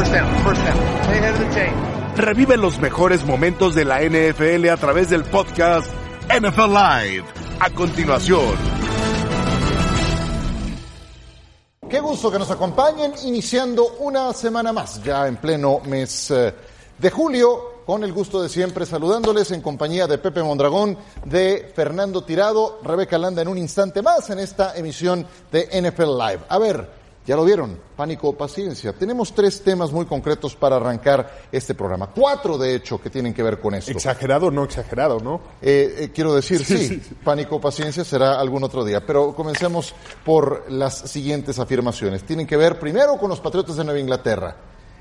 First down, first down. Stay ahead of the chain. Revive los mejores momentos de la NFL a través del podcast NFL Live. A continuación. Qué gusto que nos acompañen iniciando una semana más, ya en pleno mes eh, de julio, con el gusto de siempre saludándoles en compañía de Pepe Mondragón, de Fernando Tirado, Rebeca Landa en un instante más en esta emisión de NFL Live. A ver, ya lo vieron, pánico, paciencia. Tenemos tres temas muy concretos para arrancar este programa. Cuatro, de hecho, que tienen que ver con esto. Exagerado o no exagerado, ¿no? Eh, eh, quiero decir, sí, pánico, paciencia será algún otro día. Pero comencemos por las siguientes afirmaciones. Tienen que ver primero con los Patriotas de Nueva Inglaterra.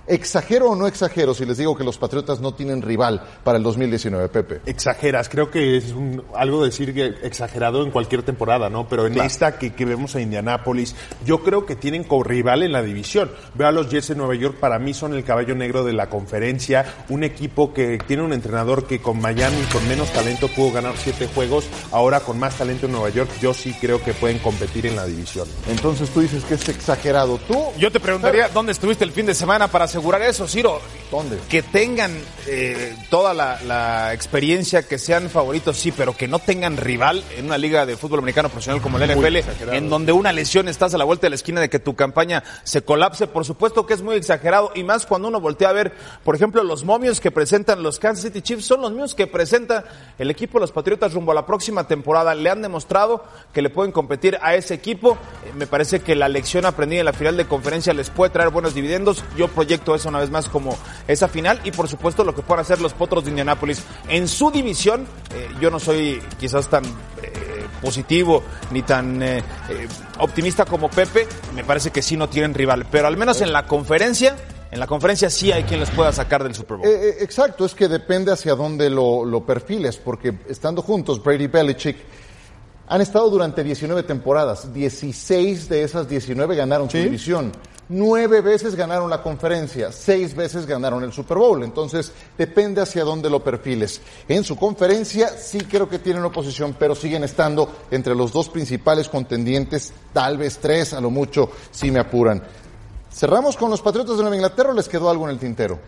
¿Exagero o no exagero si les digo que los Patriotas no tienen rival para el 2019, Pepe? Exageras, creo que es un- algo decir que exagerado en cualquier temporada, ¿no? Pero en Claro. esta que, que vemos a Indianápolis, yo creo que tienen co-rival en la división. Veo a los Jets de Nueva York, para mí son el caballo negro de la conferencia, un equipo que tiene un entrenador que con Miami con menos talento pudo ganar siete juegos, ahora con más talento en Nueva York, yo sí creo que pueden competir en la división. Entonces tú dices que es exagerado. ¿Tú? Yo te preguntaría, ¿dónde estuviste el fin de semana para asegurar eso, Ciro? ¿Dónde? Que tengan eh, toda la, la experiencia, que sean favoritos, sí, pero que no tengan rival en una liga de fútbol americano profesional como la NFL, exagerado. en donde una lesión estás a la vuelta de la esquina de que tu campaña se colapse. Por supuesto que es muy exagerado, y más cuando uno voltea a ver, por ejemplo, los momios que presentan los Kansas City Chiefs son los mismos que presenta el equipo de los Patriotas rumbo a la próxima temporada. Le han demostrado que le pueden competir a ese equipo. Eh, Me parece que la lección aprendida en la final de conferencia les puede traer buenos dividendos. Yo proyecto eso una vez más como esa final y por supuesto lo que puedan hacer los Potros de Indianápolis en su división. eh, yo no soy quizás tan eh, positivo ni tan eh, optimista como Pepe. Me parece que sí no tienen rival, pero al menos en la conferencia, en la conferencia sí hay quien les pueda sacar del Super Bowl. Exacto, es que depende hacia dónde lo, lo perfiles, porque estando juntos, Brady Belichick han estado durante 19 temporadas. 16 de esas 19 ganaron su división. Nueve veces ganaron la conferencia, seis veces ganaron el Super Bowl. Entonces, depende hacia dónde lo perfiles. En su conferencia sí creo que tienen oposición, pero siguen estando entre los dos principales contendientes, tal vez tres, a lo mucho, si me apuran. ¿Cerramos con los Patriotas de Nueva Inglaterra o les quedó algo en el tintero?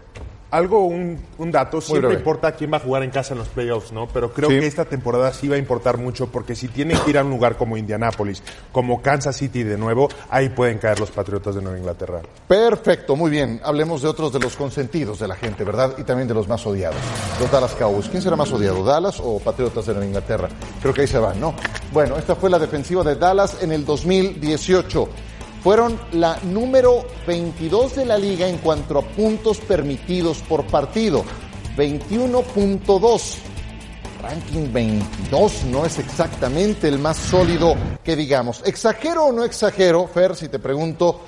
Algo, un, un dato, siempre breve. importa quién va a jugar en casa en los playoffs, ¿no? Pero creo Sí. que esta temporada sí va a importar mucho porque si tienen que ir a un lugar como Indianápolis, como Kansas City de nuevo, ahí pueden caer los Patriotas de Nueva Inglaterra. Perfecto, muy bien. Hablemos de otros de los consentidos de la gente, ¿verdad? Y también de los más odiados. Los Dallas Cowboys. ¿Quién será más odiado, Dallas o Patriotas de Nueva Inglaterra? Creo que ahí se van, ¿no? Bueno, esta fue la defensiva de Dallas en el 2018. Fueron la número 22 de la liga en cuanto a puntos permitidos por partido. 21.2. Ranking 22 no es exactamente el más sólido que digamos. ¿Exagero o no exagero, Fer, si te pregunto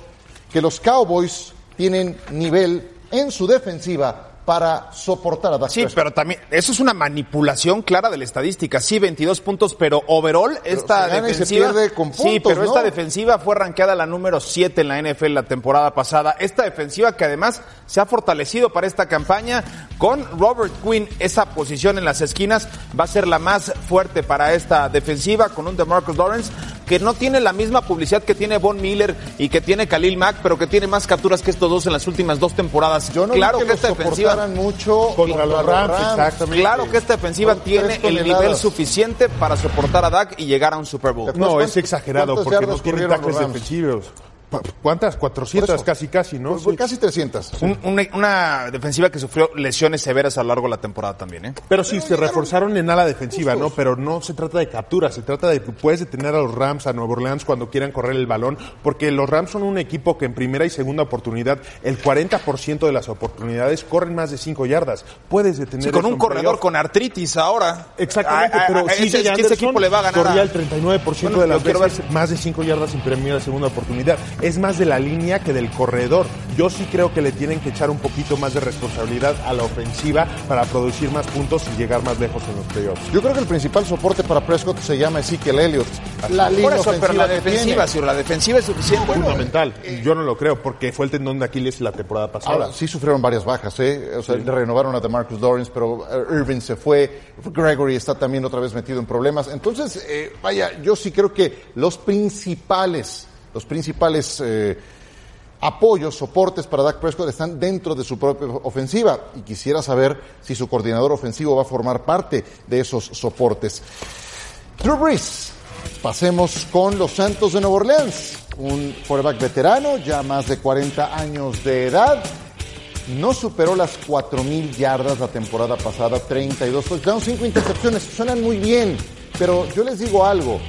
que los Cowboys tienen nivel en su defensiva para soportar a Sí, pero también, eso es una manipulación clara de la estadística. Sí, 22 puntos, pero overall, esta defensiva. con sí, puntos, pero ¿no? esta defensiva fue rankeada la número 7 en la NFL la temporada pasada. Esta defensiva que además se ha fortalecido para esta campaña con Robert Quinn. Esa posición en las esquinas va a ser la más fuerte para esta defensiva con un DeMarcus Lawrence que no tiene la misma publicidad que tiene Von Miller y que tiene Khalil Mack, pero que tiene más capturas que estos dos en las últimas dos temporadas. Yo no claro que, que esta defensiva mucho Contra los Rams, exactamente. Claro que esta defensiva tiene el nivel suficiente para soportar a Dak y llegar a un Super Bowl. ¿Te No, ¿Cuántas- es exagerado porque no los Rams? defensivos. ¿Cuántas? 400 Por eso. casi, casi, ¿no? Pues, pues, Sí. Casi 300. Un- una, una defensiva que sufrió lesiones severas a lo largo de la temporada también, ¿eh? Pero sí, se reforzaron en ala defensiva, ¿no? Pero no se trata de captura, se trata de que puedes detener a los Rams, a Nueva Orleans cuando quieran correr el balón, porque los Rams son un equipo que en primera y segunda oportunidad, el 40% de las oportunidades corren más de 5 yardas. Puedes detener Sí, con un corredor con artritis ahora. Exactamente, A- a- pero a- CJ ese, que ese equipo le va a ganar. corría el 39% Bueno, de las quiero veces ver. más de 5 yardas en primera y segunda oportunidad. Es más de la línea que del corredor. Yo sí creo que le tienen que echar un poquito más de responsabilidad a la ofensiva para producir más puntos y llegar más lejos en los playoffs. Yo creo que el principal soporte para Prescott se llama Ezekiel Elliott. La línea Por eso, pero la defensiva, si la defensiva es suficiente. Fundamental. Yo no lo creo porque fue el tendón de Aquiles la temporada pasada. Ahora, sí sufrieron varias bajas, ¿eh? O sea, le renovaron a DeMarcus Lawrence, pero eh, Irving se fue, Gregory está también otra vez metido en problemas. Entonces, eh, vaya, yo sí creo que los principales, los principales eh, apoyos, soportes para Dak Prescott están dentro de su propia ofensiva y quisiera saber si su coordinador ofensivo va a formar parte de esos soportes. Drew Brees, pasemos con los Santos de Nueva Orleans, un quarterback veterano, ya más de 40 años de edad, no superó las 4.000 yardas la temporada pasada, 32 touchdowns, 5 intercepciones, suenan muy bien, pero yo les digo algo,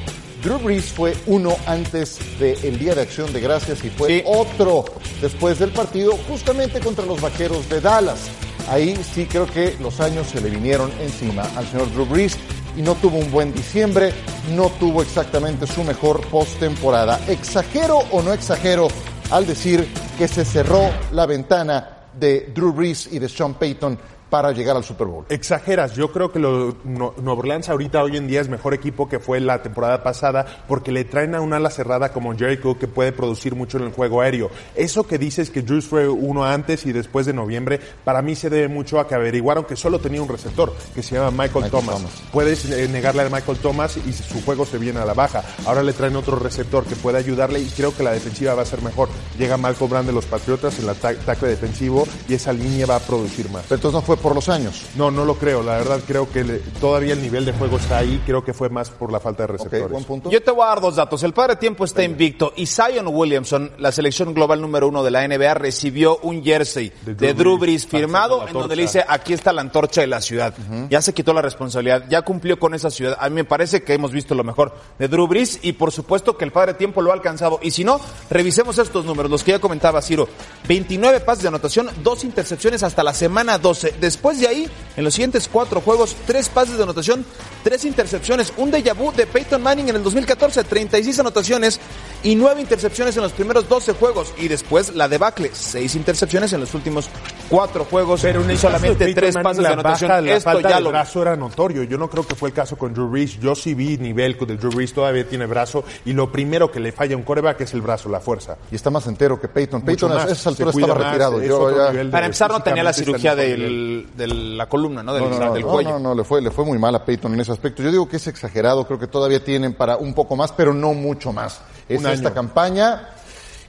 Drew Brees fue uno antes del Día de Acción de Gracias y fue Sí. otro después del partido justamente contra los Vaqueros de Dallas. Ahí sí creo que los años se le vinieron encima al señor Drew Brees y no tuvo un buen diciembre, no tuvo exactamente su mejor postemporada. ¿Exagero o no exagero al decir que se cerró la ventana de Drew Brees y de Sean Payton para llegar al Super Bowl? Exageras, yo creo que lo, no, Nueva Orleans ahorita hoy en día es mejor equipo que fue la temporada pasada porque le traen a un ala cerrada como Jericho que puede producir mucho en el juego aéreo. Eso que dices que Drews fue uno antes y después de noviembre, para mí se debe mucho a que averiguaron que solo tenía un receptor que se llama Michael, Michael Thomas. Thomas. Puedes eh, negarle a Michael Thomas y su juego se viene a la baja. Ahora le traen otro receptor que puede ayudarle y creo que la defensiva va a ser mejor. Llega Malcolm Brand de los Patriotas en el ata- ataque defensivo y esa línea va a producir más. Pero entonces no fue por los años. No, no lo creo. La verdad creo que le- todavía el nivel de juego está ahí. Creo que fue más por la falta de receptores. buen punto. Yo te voy a dar dos datos. El padre tiempo está invicto y Zion Williamson, la selección global número uno de la NBA, recibió un jersey De de Drew Drew Brees, Brees firmado en donde le dice aquí está la antorcha de la ciudad. Ya se quitó la responsabilidad, ya cumplió con esa ciudad. A mí me parece que hemos visto lo mejor de Drew Brees y por supuesto que el padre tiempo lo ha alcanzado. Y si no, revisemos estos números, los que ya comentaba Ciro. 29 pases de anotación, dos intercepciones hasta la semana 12. Después de ahí, en los siguientes cuatro juegos, tres pases de anotación, tres intercepciones, un déjà vu de Peyton Manning en el 2014, 36 anotaciones y nueve intercepciones en los primeros 12 juegos. Y después la debacle, seis intercepciones en los últimos cuatro juegos Pero en y solamente tres Manning, pases de anotación. baja, la Esto falta ya de lo brazo era notorio. Yo no creo que fue el caso con Drew Brees. Yo sí vi nivel de Drew Brees. Todavía tiene brazo. Y lo primero que le falla a un coreback es el brazo, la fuerza. Y está más entero que Peyton. Peyton a esa altura se cuida estaba más, retirado. es Yo ya- Para empezar, no tenía la cirugía nivel. Del, de la columna, ¿no? Del, No, no, no, del no, cuello. no, no, le fue, le fue muy mal a Peyton en ese aspecto. Yo digo que es exagerado, creo que todavía tienen para un poco más, pero no mucho más. Es Un esta año. campaña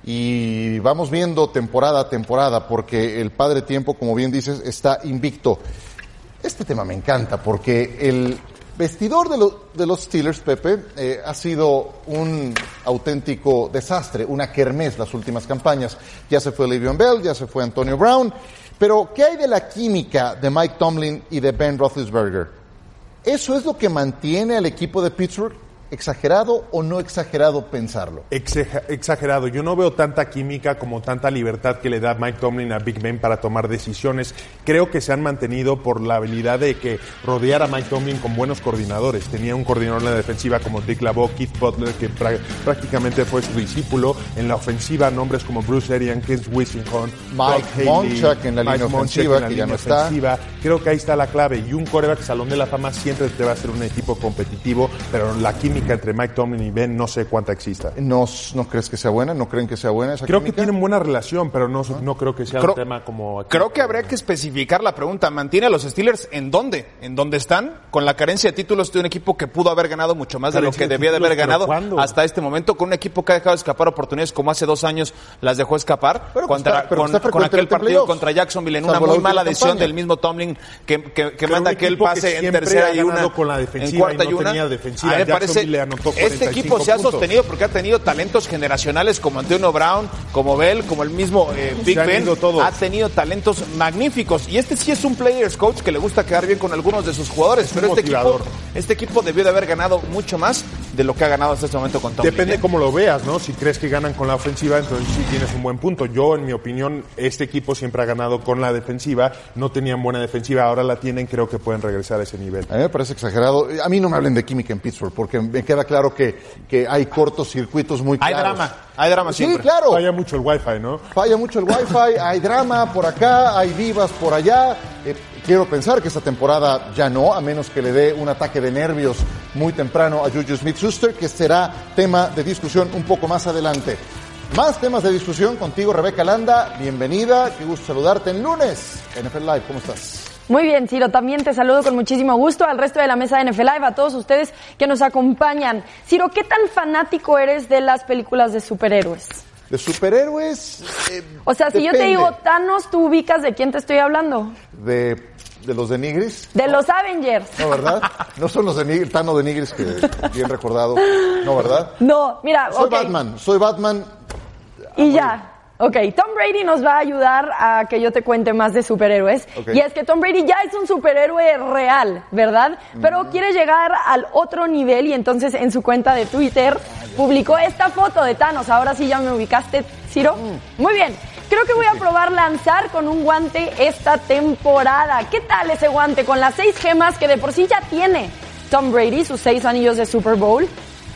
y vamos viendo temporada a temporada, porque el padre tiempo, como bien dices, está invicto. Este tema me encanta, porque el vestidor de, lo- de los Steelers, Pepe, eh, ha sido un auténtico desastre, una kermés las últimas campañas. Ya se fue Le'Veon Bell, ya se fue Antonio Brown, pero ¿qué hay de la química de Mike Tomlin y de Ben Roethlisberger? ¿Eso es lo que mantiene al equipo de Pittsburgh? ¿Exagerado o no exagerado pensarlo? Exagerado. Yo no veo tanta química como tanta libertad que le da Mike Tomlin a Big Ben para tomar decisiones. Creo que se han mantenido por la habilidad de que rodear a Mike Tomlin con buenos coordinadores. Tenía un coordinador en la defensiva como Dick LaBeau, Keith Butler, que prá- prácticamente fue su discípulo. En la ofensiva, nombres como Bruce Arians, Kent Wissington, Mike Monchak en la línea ofensiva, en la que ya línea está. ofensiva. Creo que ahí está la clave. Y un coreback salón de la fama siempre te va a ser un equipo competitivo, pero la química entre Mike Tomlin y Ben no sé cuánta exista. ¿No, ¿No crees que sea buena? ¿No creen que sea buena esa Creo que tienen buena relación, pero no, no creo que sea Creo- un tema como... aquí. Creo que habría que especificar la pregunta. ¿Mantiene a los Steelers en dónde? ¿En dónde están? Con la carencia de títulos de un equipo que pudo haber ganado mucho más de lo que de debía de haber ganado hasta este momento, con un equipo que ha dejado escapar oportunidades como hace dos años las dejó escapar Pero que contra- está- pero con, aquel en partido playoffs. contra Jacksonville en una Salvo muy mala decisión campaña. del mismo Tomlin que, que, que manda aquel pase en tercera y una con la en defensiva cuarta y una. tenía defensiva. A mí me parece Le anotó este 45 equipo se ha puntos. sostenido porque ha tenido talentos generacionales como Antonio Brown, como Bell, como el mismo eh, Big Ben. todos. Ha tenido talentos magníficos y este sí es un players coach que le gusta quedar bien con algunos de sus jugadores, pero este equipo, este equipo debió de haber ganado mucho más de lo que ha ganado hasta este momento con Tomlin. Depende ¿eh? cómo lo veas, ¿no? Si crees que ganan con la ofensiva, entonces sí tienes un buen punto. Yo, en mi opinión, este equipo siempre ha ganado con la defensiva. No tenían buena defensiva, ahora la tienen. Creo que pueden regresar a ese nivel. A mí me parece exagerado. A mí no me hablen de química en Pittsburgh, porque me queda claro que, que hay cortocircuitos muy Hay claros. drama, hay drama Sí, siempre. claro. Falla mucho el wifi, ¿no? Falla mucho el wifi, hay drama por acá, hay divas por allá. Eh, quiero pensar que esta temporada ya no, a menos que le dé un ataque de nervios muy temprano a Juju Smith-Schuster, que será tema de discusión un poco más adelante. Más temas de discusión contigo, Rebeca Landa. Bienvenida, qué gusto saludarte en lunes. NFL Live, ¿cómo estás? Muy bien, Ciro, también te saludo con muchísimo gusto al resto de la mesa de NFL Live, a todos ustedes que nos acompañan. Ciro, ¿qué tan fanático eres de las películas de superhéroes? De superhéroes. eh, O sea, si yo te digo Thanos, ¿tú ubicas de quién te estoy hablando? De, de los de Nigris. De los Avengers. No, ¿verdad? No son los de Nigris, Tano de Nigris, que bien recordado. No, ¿verdad? No, mira, Soy. Batman, soy Batman. Y ya. Ok, Tom Brady nos va a ayudar a que yo te cuente más de superhéroes. Ok. Y es que Tom Brady ya es un superhéroe real, ¿verdad? Pero quiere llegar al otro nivel y entonces en su cuenta de Twitter publicó esta foto de Thanos. Ahora sí ya me ubicaste, Ciro. Muy bien. Creo que voy a probar lanzar con un guante esta temporada. ¿Qué tal ese guante con las seis gemas que de por sí ya tiene Tom Brady, sus seis anillos de Super Bowl?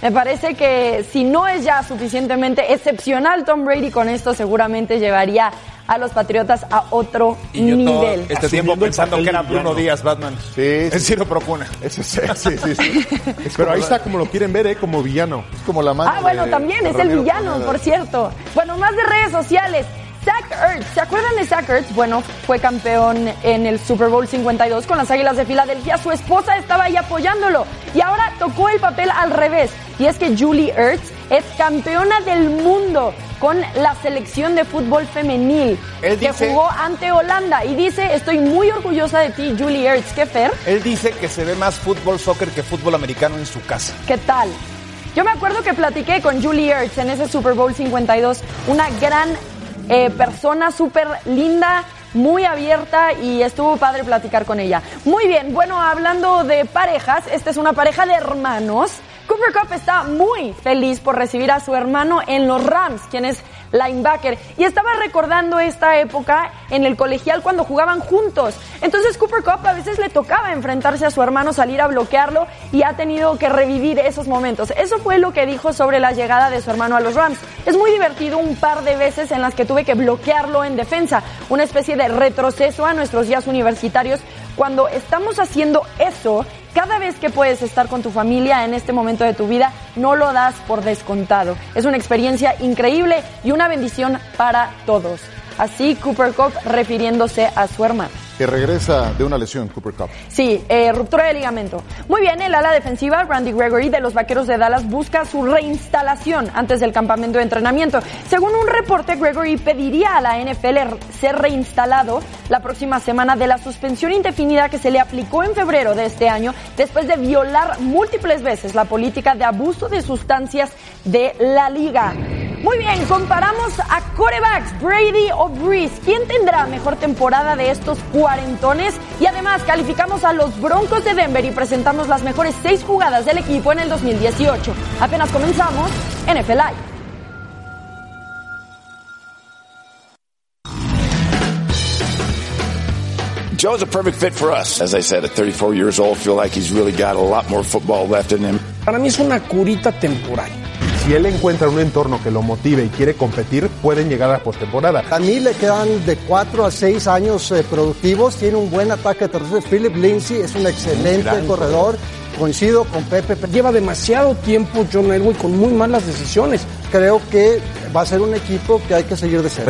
Me parece que si no es ya suficientemente excepcional Tom Brady con esto, seguramente llevaría a los Patriotas a otro Y yo todo nivel. este tiempo pensando que era Bruno. Díaz, Batman. Sí, Es sí. Ciro Procuna. Ese es, sí, sí, sí. Es Pero ahí está como lo quieren ver, ¿eh? Como villano. Es como la mano Ah, bueno, de- también de es el villano, Pineda. por cierto. Bueno, más de redes sociales. Zach Ertz, ¿se acuerdan de Zach Ertz? Bueno, fue campeón en el Super Bowl 52 con las Águilas de Filadelfia. Su esposa estaba ahí apoyándolo. Y ahora tocó el papel al revés. Y es que Julie Ertz es campeona del mundo con la selección de fútbol femenil Él que dice- jugó ante Holanda. Y dice, estoy muy orgullosa de ti, Julie Ertz. ¿Qué, Fer? Él dice que se ve más fútbol soccer que fútbol americano en su casa. ¿Qué tal? Yo me acuerdo que platiqué con Julie Ertz en ese Super Bowl 52, una gran eh, persona, súper linda, muy abierta y estuvo padre platicar con ella. Muy bien, bueno, hablando de parejas, esta es una pareja de hermanos. Cooper Cup está muy feliz por recibir a su hermano en los Rams, quien es linebacker, y estaba recordando esta época en el colegial cuando jugaban juntos. Entonces Cooper Cup a veces le tocaba enfrentarse a su hermano, salir a bloquearlo y ha tenido que revivir esos momentos. Eso fue lo que dijo sobre la llegada de su hermano a los Rams. Es muy divertido un par de veces en las que tuve que bloquearlo en defensa, una especie de retroceso a nuestros días universitarios. Cuando estamos haciendo eso, cada vez que puedes estar con tu familia en este momento de tu vida, no lo das por descontado. Es una experiencia increíble y una bendición para todos. Así Cooper Cup refiriéndose a su hermano. Que regresa de una lesión, Cooper Cup. Sí, eh, ruptura de ligamento. Muy bien, el ala defensiva, Randy Gregory, de los Vaqueros de Dallas, busca su reinstalación antes del campamento de entrenamiento. Según un reporte, Gregory pediría a la NFL ser reinstalado la próxima semana de la suspensión indefinida que se le aplicó en febrero de este año después de violar múltiples veces la política de abuso de sustancias de la liga. Muy bien, comparamos a corebacks Brady o Breeze. ¿Quién tendrá mejor temporada de estos cuarentones? Y además calificamos a los Broncos de Denver y presentamos las mejores seis jugadas del equipo en el 2018. Apenas comenzamos, NFL Live. Joe's a perfect fit for us. As I said, at 34 years old, feel like he's really got a lot more football left in him. Para mí es una curita temporal. Si él encuentra un entorno que lo motive y quiere competir, pueden llegar a la postemporada. A mí le quedan de 4 a 6 años eh, productivos, tiene un buen ataque terrestre. Philip Lindsay es un excelente corredor, coincido con Pepe. Lleva demasiado tiempo John Elway con muy malas decisiones. Creo que va a ser un equipo que hay que seguir de cerca.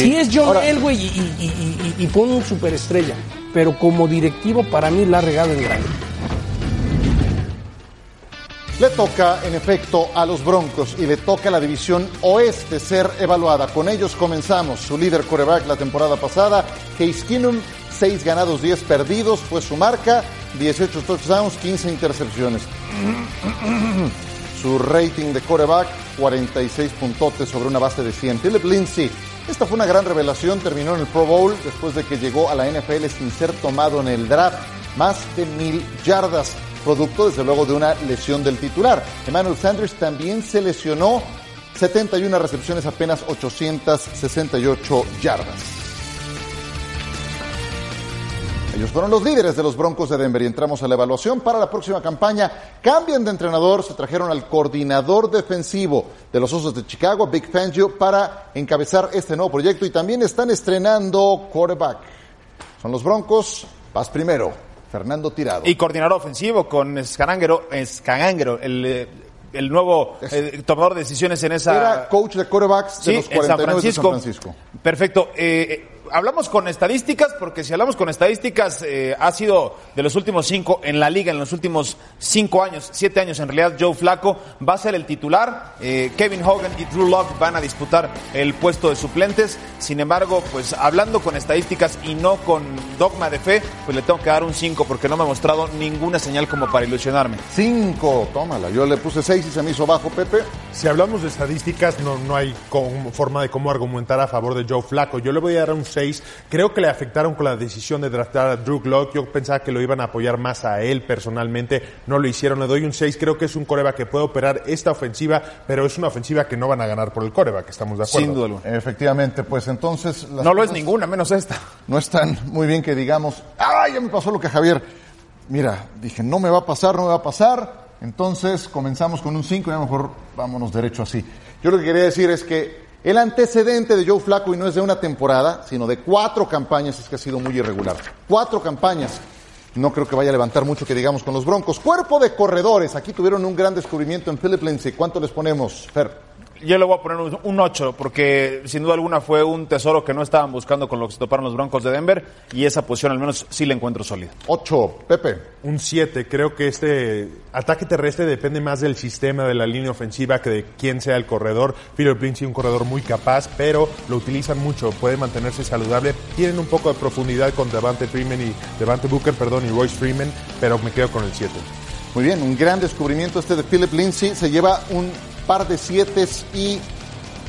Sí, es John Ahora- Elway y, y, y- y- y fue un superestrella, pero como directivo para mí la ha regado en grande. Le toca, en efecto, a los Broncos y le toca a la división oeste ser evaluada. Con ellos comenzamos. Su líder coreback la temporada pasada, Case Keenum, 6 ganados, 10 perdidos, fue su marca, 18 touchdowns, 15 intercepciones. Su rating de coreback, 46 puntotes sobre una base de 100. Philip Lindsay, esta fue una gran revelación, terminó en el Pro Bowl después de que llegó a la NFL sin ser tomado en el draft. Más de mil yardas, producto desde luego de una lesión del titular. Emmanuel Sanders también se lesionó, 71 recepciones, apenas 868 yardas. Ellos fueron los líderes de los Broncos de Denver y entramos a la evaluación para la próxima campaña. Cambian de entrenador, se trajeron al coordinador defensivo de los Osos de Chicago, Big Fangio, para encabezar este nuevo proyecto y también están estrenando quarterback. Son los Broncos, vas primero, Fernando Tirado. Y coordinador ofensivo con Scanangero, Scanangero el, eh, el nuevo eh, tomador de decisiones en esa... Era coach de quarterbacks de Sí, los en San 49 de. San Francisco. Perfecto. Eh, hablamos con estadísticas, porque si hablamos con estadísticas, eh, ha sido de los últimos cinco en la liga, en los últimos cinco años, siete años en realidad, Joe Flaco va a ser el titular. Eh, Kevin Hogan y Drew Locke van a disputar el puesto de suplentes. Sin embargo, pues hablando con estadísticas y no con dogma de fe, pues le tengo que dar un 5 porque no me ha mostrado ninguna señal como para ilusionarme. 5, tómala. Yo le puse 6 y se me hizo bajo, Pepe. Si hablamos de estadísticas, no, no hay como- forma de cómo argumentar a favor de Joe Flaco. Yo le voy a dar un 6. Creo que le afectaron con la decisión de draftar a Drew Lock. Yo pensaba que lo iban a apoyar más a él personalmente. No lo hicieron. Le doy un 6. Creo que es un coreba que puede operar esta ofensiva, pero es una ofensiva que no van a ganar por el coreba, que estamos de acuerdo. Sin duda alguna. Efectivamente, pues entonces... las No lo es ninguna, menos esta. No están muy bien que digamos, ¡ay, ya me pasó lo que Javier! Mira, dije, no me va a pasar, no me va a pasar. Entonces comenzamos con un 5 y a lo mejor vámonos derecho así. Yo lo que quería decir es que el antecedente de Joe Flaco, y no es de una temporada, sino de cuatro campañas, es que ha sido muy irregular. Cuatro campañas. No creo que vaya a levantar mucho que digamos con los Broncos. Cuerpo de corredores. Aquí tuvieron un gran descubrimiento en Philip Lindsay. ¿Cuánto les ponemos, Fer? Yo le voy a poner un- un 8, porque sin duda alguna fue un tesoro que no estaban buscando con lo que se toparon los Broncos de Denver, y esa posición al menos sí la encuentro sólida. 8. Pepe. Un 7. Creo que este ataque terrestre depende más del sistema de la línea ofensiva que de quién sea el corredor. Philip Lindsay, un corredor muy capaz, pero lo utilizan mucho. Puede mantenerse saludable. Tienen un poco de profundidad con Devante Freeman y Devante Booker, perdón, y Royce Freeman, pero me quedo con el 7. Muy bien, un gran descubrimiento este de Philip Lindsay. Se lleva un par de siete y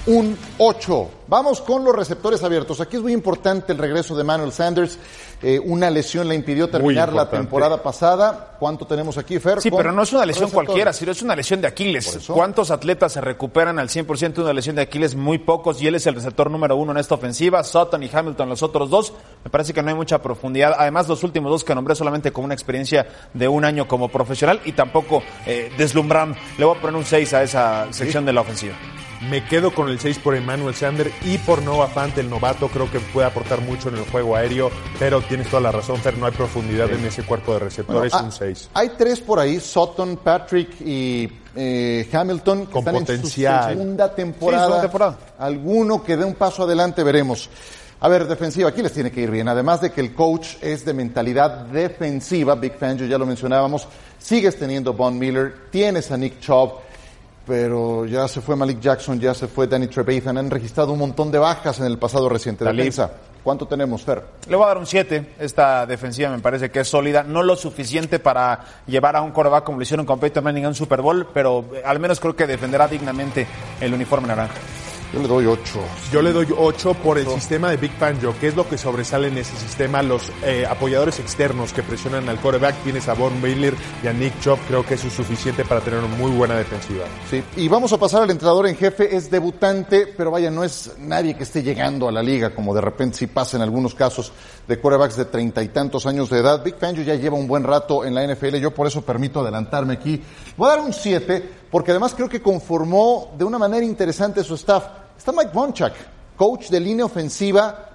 un 8. Vamos con los receptores abiertos. Aquí es muy importante el regreso de Manuel Sanders. Eh, una lesión le impidió terminar la temporada pasada. ¿Cuánto tenemos aquí, Fer? Sí, pero no es una lesión cualquiera, sino es una lesión de Aquiles. ¿Cuántos atletas se recuperan al 100% de una lesión de Aquiles? Muy pocos, y él es el receptor número uno en esta ofensiva. Sutton y Hamilton, los otros dos. Me parece que no hay mucha profundidad. Además, los últimos dos que nombré solamente con una experiencia de un año como profesional y tampoco eh, deslumbran. Le voy a poner un 6 a esa sección de la ofensiva. Me quedo con el 6 por Emmanuel Sander y por Nova Fant, el novato. Creo que puede aportar mucho en el juego aéreo, pero tienes toda la razón, Fer. No hay profundidad en ese cuerpo de receptores. Bueno, un ah, 6. Hay tres por ahí, Sutton, Patrick y eh, Hamilton, que Con están potencial. en su segunda temporada. Sí, segunda temporada. Alguno que dé un paso adelante, veremos. A ver, defensiva, aquí les tiene que ir bien. Además de que el coach es de mentalidad defensiva, Big Fangio, ya lo mencionábamos, sigues teniendo Von Miller, tienes a Nick Chubb, pero ya se fue Malik Jackson, ya se fue Danny Trevathan, han registrado un montón de bajas en el pasado reciente. Talib. Defensa, ¿cuánto tenemos, Fer? Le voy a dar un 7. Esta defensiva me parece que es sólida. No lo suficiente para llevar a un coreback como lo hicieron con Peyton Manning a un Super Bowl, pero eh, al menos creo que defenderá dignamente el uniforme naranja. Yo le doy ocho. Yo le doy 8 por el sistema de Big Fangio, que es lo que sobresale en ese sistema. Los eh, apoyadores externos que presionan al quarterback, tienes a Von Miller y a Nick Chubb, creo que eso es suficiente para tener una muy buena defensiva. Sí, y vamos a pasar al entrenador en jefe, es debutante, pero vaya, no es nadie que esté llegando a la liga, como de repente sí pasa en algunos casos de quarterbacks de treinta y tantos años de edad. Big Fangio ya lleva un buen rato en la NFL, yo por eso permito adelantarme aquí. Voy a dar un 7, porque además creo que conformó de una manera interesante su staff. Está Mike Bonchak, coach de línea ofensiva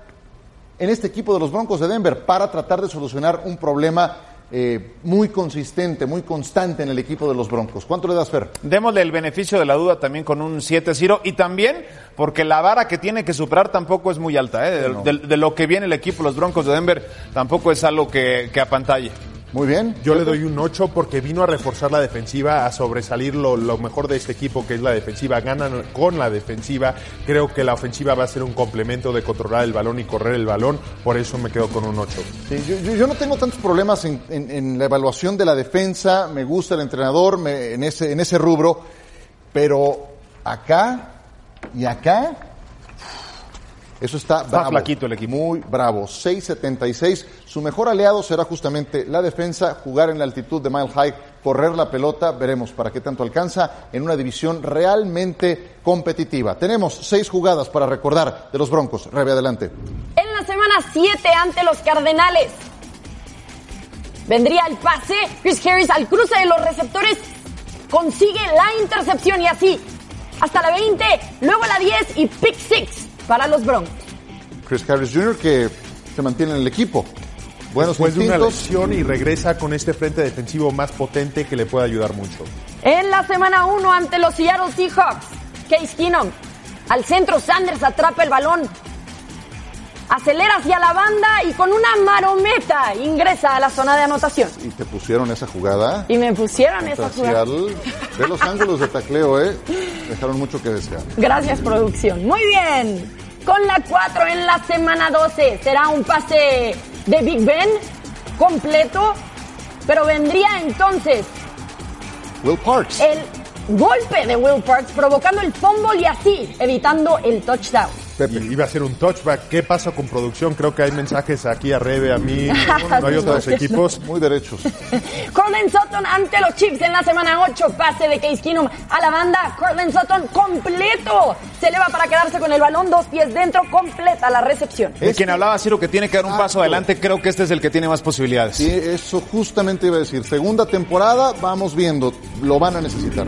en este equipo de los Broncos de Denver para tratar de solucionar un problema eh, muy consistente, muy constante en el equipo de los Broncos. ¿Cuánto le das, Fer? Démosle el beneficio de la duda también con un 7-0 y también porque la vara que tiene que superar tampoco es muy alta. ¿eh? De, de- de lo que viene el equipo, los Broncos de Denver, tampoco es algo que, que apantalle. Muy bien. Yo le doy un 8 porque vino a reforzar la defensiva, a sobresalir lo, lo mejor de este equipo, que es la defensiva. Ganan con la defensiva. Creo que la ofensiva va a ser un complemento de controlar el balón y correr el balón. Por eso me quedo con un 8. Sí, yo, yo- yo no tengo tantos problemas en, en- en la evaluación de la defensa, me gusta el entrenador me- en, ese, en ese rubro, pero acá y acá, eso está, bravo. flaquito el equipo. Muy bravo. 6.76. Su mejor aliado será justamente la defensa, jugar en la altitud de Mile High, correr la pelota. Veremos para qué tanto alcanza en una división realmente competitiva. Tenemos seis jugadas para recordar de los Broncos. Rebe, adelante. En la semana 7 ante los Cardenales. Vendría el pase, Chris Harris al cruce de los receptores consigue la intercepción y así hasta la 20, luego la 10 y pick 6 para los Broncos. Chris Harris Jr. que se mantiene en el equipo. Buenos Después de una instintos. lesión y regresa con este frente defensivo más potente que le puede ayudar mucho. En la semana 1 ante los Seattle Seahawks, Case Keenum al centro, Sanders atrapa el balón acelera hacia la banda y con una marometa ingresa a la zona de anotación. Y te pusieron esa jugada. Y me pusieron esa jugada. Ve los ángulos de tacleo, ¿eh? Dejaron mucho que desear. Gracias, producción. Muy bien. Con la 4 en la semana 12 será un pase de Big Ben completo, pero vendría entonces Will Parks. el golpe de Will Parks provocando el fumble y así evitando el touchdown. Pepe. Iba a ser un touchback. ¿Qué pasa con producción? Creo que hay mensajes aquí a Rebe, a mí. No hay otros equipos. Muy derechos. Cortland Sutton ante los Chiefs en la semana 8. Pase de Case Keenum a la banda. Cortland Sutton completo. Se eleva para quedarse con el balón, dos pies dentro, completa la recepción. De quien hablaba Ciro que tiene que dar un paso adelante, creo que este es el que tiene más posibilidades. Sí, eso justamente iba a decir. Segunda temporada, vamos viendo. Lo van a necesitar.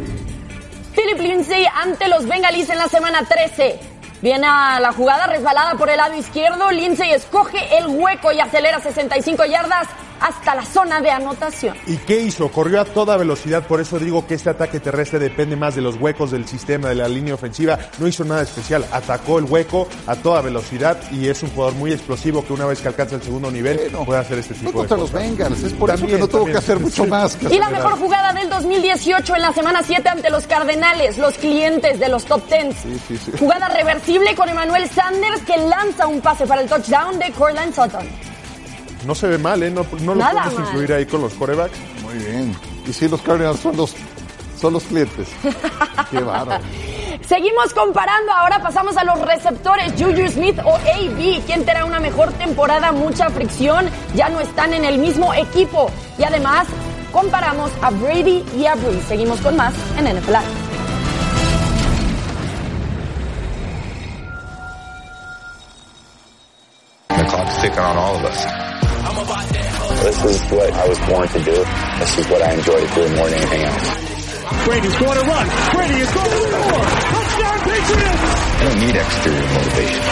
Philip Lindsay ante los Bengalis en la semana 13. Viene a la jugada resbalada por el lado izquierdo. Lindsay escoge el hueco y acelera 65 yardas hasta la zona de anotación. ¿Y qué hizo? Corrió a toda velocidad, por eso digo que este ataque terrestre depende más de los huecos del sistema, de la línea ofensiva. No hizo nada especial, atacó el hueco a toda velocidad y es un jugador muy explosivo que una vez que alcanza el segundo nivel puede hacer este tipo Fue de contra los. Bengals. Es por eso que no tuvo también. que hacer mucho más. que Y la mejor jugada del 2018 en la semana 7 ante los Cardenales, los clientes de los top 10. Sí, sí, sí. Jugada reversible con Emmanuel Sanders que lanza un pase para el touchdown de Cortland Sutton. No se ve mal, ¿eh? No, no lo podemos mal. incluir ahí con los corebacks. Muy bien. Y sí, los Cardinals son los, son los clientes. Qué bárbaro. Seguimos comparando, ahora pasamos a los receptores, Juju Smith o AB, quien tendrá una mejor temporada, mucha fricción, ya no están en el mismo equipo. Y además, comparamos a Brady y a Breeze. Seguimos con más en NFL Live. The clock's ticking on all of us. This is what I was born to do. This is what I enjoy doing more than anything else. Brady's going to run. Brady is going to score. Touchdown Patriots! I don't need exterior motivation.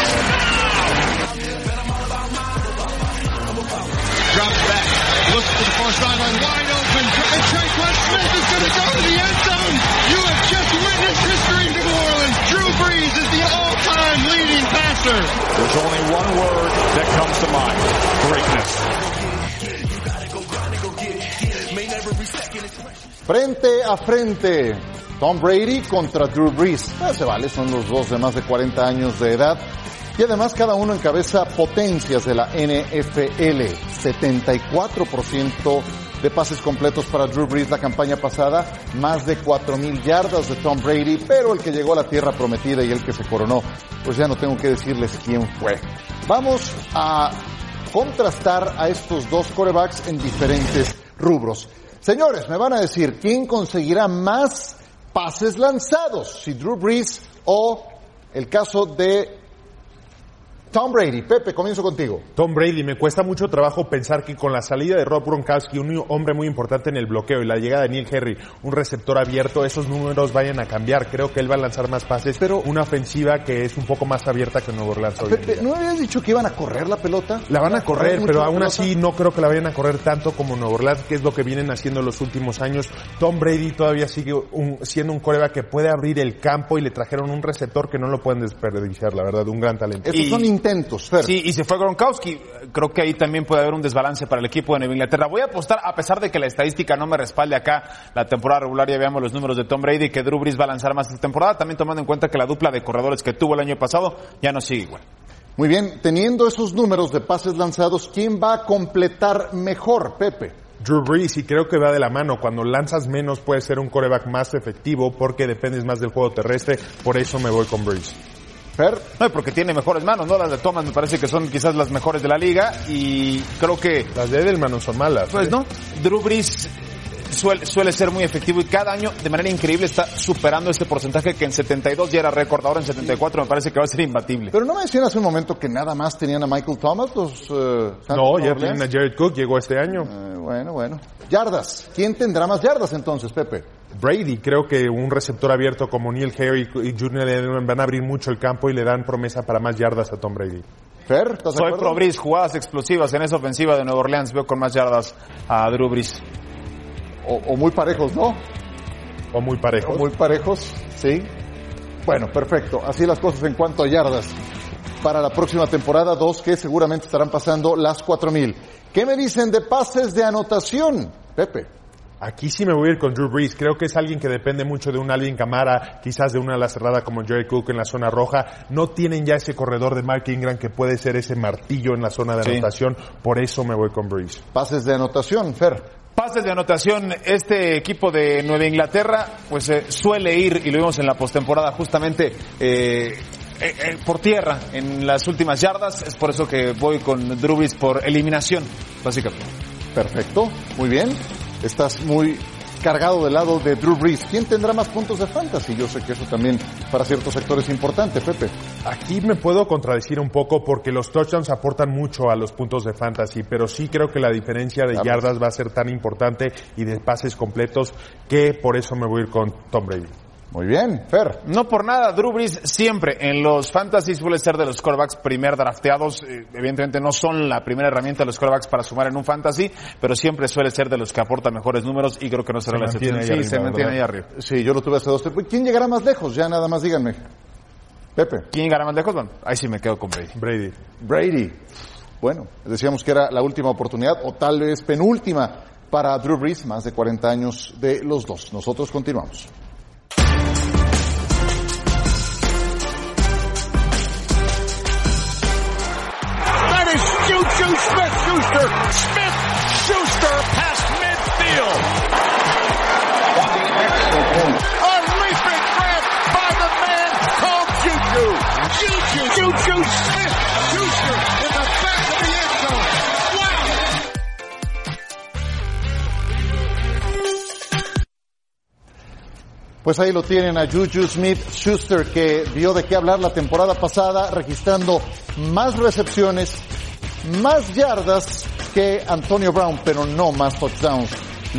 Drops back. Looks to the far sideline. Wide open. And Traquan Smith is going to go to the end zone. You have just witnessed history There's only one word that comes to mind. Greatness. Frente a frente, Tom Brady contra Drew Brees. Ah, se vale, son los dos de más de 40 años de edad. Y además cada uno encabeza potencias de la NFL. 74% de pases completos para Drew Brees la campaña pasada, más de 4.000 yardas de Tom Brady, pero el que llegó a la tierra prometida y el que se coronó, pues ya no tengo que decirles quién fue. Vamos a contrastar a estos dos corebacks en diferentes rubros. Señores, me van a decir quién conseguirá más pases lanzados, si Drew Brees o el caso de Tom Brady. Pepe, comienzo contigo. Tom Brady, me cuesta mucho trabajo pensar que con la salida de Rob Gronkowski, un hombre muy importante en el bloqueo, y la llegada de Neil Henry, un receptor abierto, esos números vayan a cambiar. Creo que él va a lanzar más pases, pero una ofensiva que es un poco más abierta que Nuevo Orleans hoy Pepe. ¿no habías dicho que iban a correr la pelota? La van a correr, pero aún así no creo que la vayan a correr tanto como Nuevo Orleans, que es lo que vienen haciendo los últimos años. Tom Brady todavía sigue un- siendo un coreback que puede abrir el campo y le trajeron un receptor que no lo pueden desperdiciar, la verdad, un gran talento. Estos son intentos, Fer. Sí, y se fue Gronkowski. Creo que ahí también puede haber un desbalance para el equipo de Nueva Inglaterra. Voy a apostar, a pesar de que la estadística no me respalde acá, la temporada regular ya veamos los números de Tom Brady, que Drew Brees va a lanzar más esta temporada, también tomando en cuenta que la dupla de corredores que tuvo el año pasado ya no sigue igual. Muy bien, teniendo esos números de pases lanzados, ¿quién va a completar mejor, Pepe? Drew Brees, y creo que va de la mano. Cuando lanzas menos puede ser un coreback más efectivo porque dependes más del juego terrestre. Por eso me voy con Brees. Fer, No, y porque tiene mejores manos, ¿no? Las de Thomas me parece que son quizás las mejores de la liga y creo que, Las de Edelman no son malas. pues ¿eh? no, Drew Brees suele, suele ser muy efectivo y cada año de manera increíble está superando este porcentaje que en 72 ya era récord, ahora en 74 me parece que va a ser imbatible. pero no me decían hace un momento que nada más tenían a Michael Thomas los eh, No, ya tienen a Jared Cook, llegó este año. Eh, bueno, bueno. Yardas. ¿Quién tendrá más yardas entonces, Pepe? Brady, creo que un receptor abierto como Neil Harry y Junior Edelman van a abrir mucho el campo y le dan promesa para más yardas a Tom Brady. Fer, ¿estás Soy pro Brees, jugadas explosivas en esa ofensiva de Nueva Orleans, veo con más yardas a Drew Brees. O, o muy parejos, ¿no? O muy parejo. O muy parejos, sí. Bueno, perfecto. Así las cosas en cuanto a yardas. para la próxima temporada, dos que seguramente estarán pasando las 4000. ¿Qué me dicen de pases de anotación, Pepe? Aquí sí me voy a ir con Drew Brees. Creo que es alguien que depende mucho de un Alvin Camara, quizás de una ala cerrada como Jerry Cook en la zona roja. No tienen ya ese corredor de Mark Ingram que puede ser ese martillo en la zona de Sí. anotación. Por eso me voy con Brees. Pases de anotación, Fer. Pases de anotación, este equipo de Nueva Inglaterra, pues eh, suele ir, y lo vimos en la postemporada justamente, eh, eh, eh, por tierra en las últimas yardas. Es por eso que voy con Drew Brees por eliminación, básicamente. Perfecto, muy bien. Estás muy cargado del lado de Drew Brees. ¿Quién tendrá más puntos de fantasy? Yo sé que eso también para ciertos sectores es importante, Pepe. Aquí me puedo contradecir un poco porque los touchdowns aportan mucho a los puntos de fantasy, pero sí creo que la diferencia de Vamos. yardas va a ser tan importante y de pases completos que por eso me voy a ir con Tom Brady. Muy bien, Fer. No por nada, Drew Brees siempre en los fantasy suele ser de los quarterbacks primer drafteados. Eh, evidentemente no son la primera herramienta de los quarterbacks para sumar en un fantasy, pero siempre suele ser de los que aporta mejores números y creo que no será Se la excepción. ahí Sí, se mantiene ¿verdad? ahí arriba. Sí, yo lo tuve hace dos. tres- ¿Quién llegará más lejos? Ya nada más díganme. Pepe. ¿Quién gana más lejos? Bueno, ahí sí me quedo con Brady. Brady. Brady. Bueno, decíamos que era la última oportunidad o tal vez penúltima para Drew Brees, más de 40 años de los dos. Nosotros continuamos. Smith-Schuster. Smith-Schuster past midfield. A leaping grab by the man called Juju. Juju. Juju Smith-Schuster in the back of the end zone. Wow. Pues ahí lo tienen a Juju Smith Schuster que dio de qué hablar la temporada pasada registrando más recepciones, más yardas que Antonio Brown, pero no más touchdowns.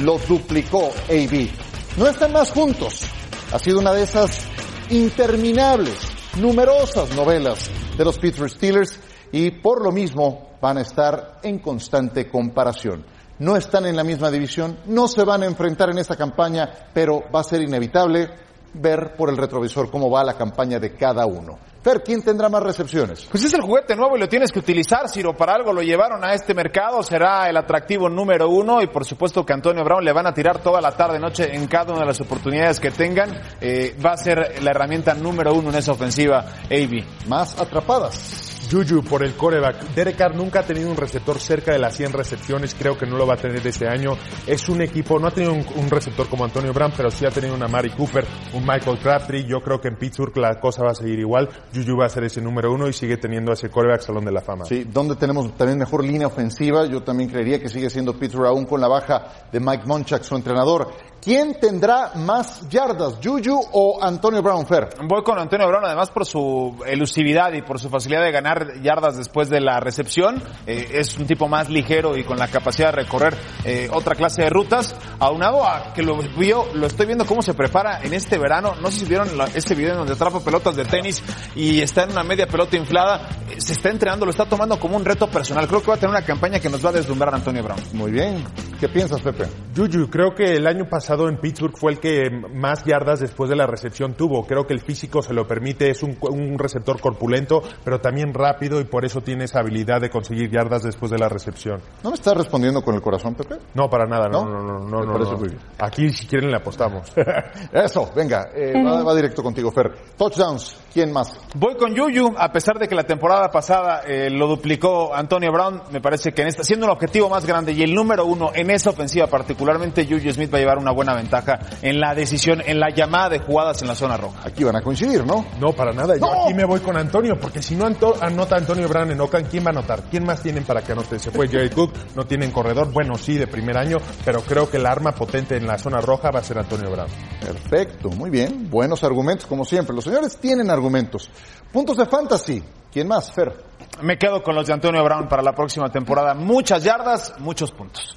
Lo duplicó AB. No están más juntos. Ha sido una de esas interminables, numerosas novelas de los Pittsburgh Steelers y por lo mismo van a estar en constante comparación. No están en la misma división, no se van a enfrentar en esta campaña, pero va a ser inevitable ver por el retrovisor cómo va la campaña de cada uno. Fer, ¿quién tendrá más recepciones? Pues es el juguete nuevo y lo tienes que utilizar, Ciro. Para algo lo llevaron a este mercado. Será el atractivo número uno y por supuesto que Antonio Brown le van a tirar toda la tarde noche en cada una de las oportunidades que tengan. Eh, va a ser la herramienta número uno en esa ofensiva, AB. Más atrapadas. Juju por el coreback. Derek Carr nunca ha tenido un receptor cerca de las 100 recepciones, creo que no lo va a tener este año. Es un equipo, no ha tenido un, receptor como Antonio Brown, pero sí ha tenido una Mari Cooper, un Michael Crabtree. Yo creo que en Pittsburgh la cosa va a seguir igual. Juju va a ser ese número uno y sigue teniendo ese coreback Salón de la Fama. Sí, donde tenemos también mejor línea ofensiva. Yo también creería que sigue siendo Pittsburgh aún con la baja de Mike Monchak, su entrenador. ¿Quién tendrá más yardas, Juju o Antonio Brown Fer? Voy con Antonio Brown, además por su elusividad y por su facilidad de ganar yardas después de la recepción. Eh, es un tipo más ligero y con la capacidad de recorrer eh, otra clase de rutas. Aunado a que lo vio, lo estoy viendo cómo se prepara en este verano. No sé si vieron la- este video en donde atrapa pelotas de tenis y está en una media pelota inflada. Eh, Se está entrenando, lo está tomando como un reto personal. Creo que va a tener una campaña que nos va a deslumbrar Antonio Brown. Muy bien. ¿Qué piensas, Pepe? Juju, creo que el año pasado en Pittsburgh fue el que más yardas después de la recepción tuvo. Creo que el físico se lo permite, es un, un receptor corpulento, pero también rápido y por eso tiene esa habilidad de conseguir yardas después de la recepción. ¿No me estás respondiendo con el corazón, Pepe? No, para nada, no, ¿No? no, no, no. Me no, parece no. muy bien. Aquí si quieren le apostamos. Eso, venga, eh, va, va directo contigo, Fer. Touchdowns, ¿quién más? Voy con Yuyu, a pesar de que la temporada pasada eh, lo duplicó Antonio Brown, me parece que en esta, siendo un objetivo más grande y el número uno en esa ofensiva particularmente, Yuyu Smith va a llevar una buena ventaja en la decisión, en la llamada de jugadas en la zona roja. Aquí van a coincidir, ¿no? No, para nada. Yo ¡No! aquí me voy con Antonio, porque si no anto- anota Antonio Brown en Oakland, ¿quién va a anotar? ¿Quién más tienen para que anote? Se fue Jerry Cook, no tienen corredor, bueno, sí, de primer año, pero creo que el arma potente en la zona roja va a ser Antonio Brown. Perfecto, muy bien. Buenos argumentos, como siempre. Los señores tienen argumentos. Puntos de fantasy. ¿Quién más, Fer? Me quedo con los de Antonio Brown para la próxima temporada. Muchas yardas, muchos puntos.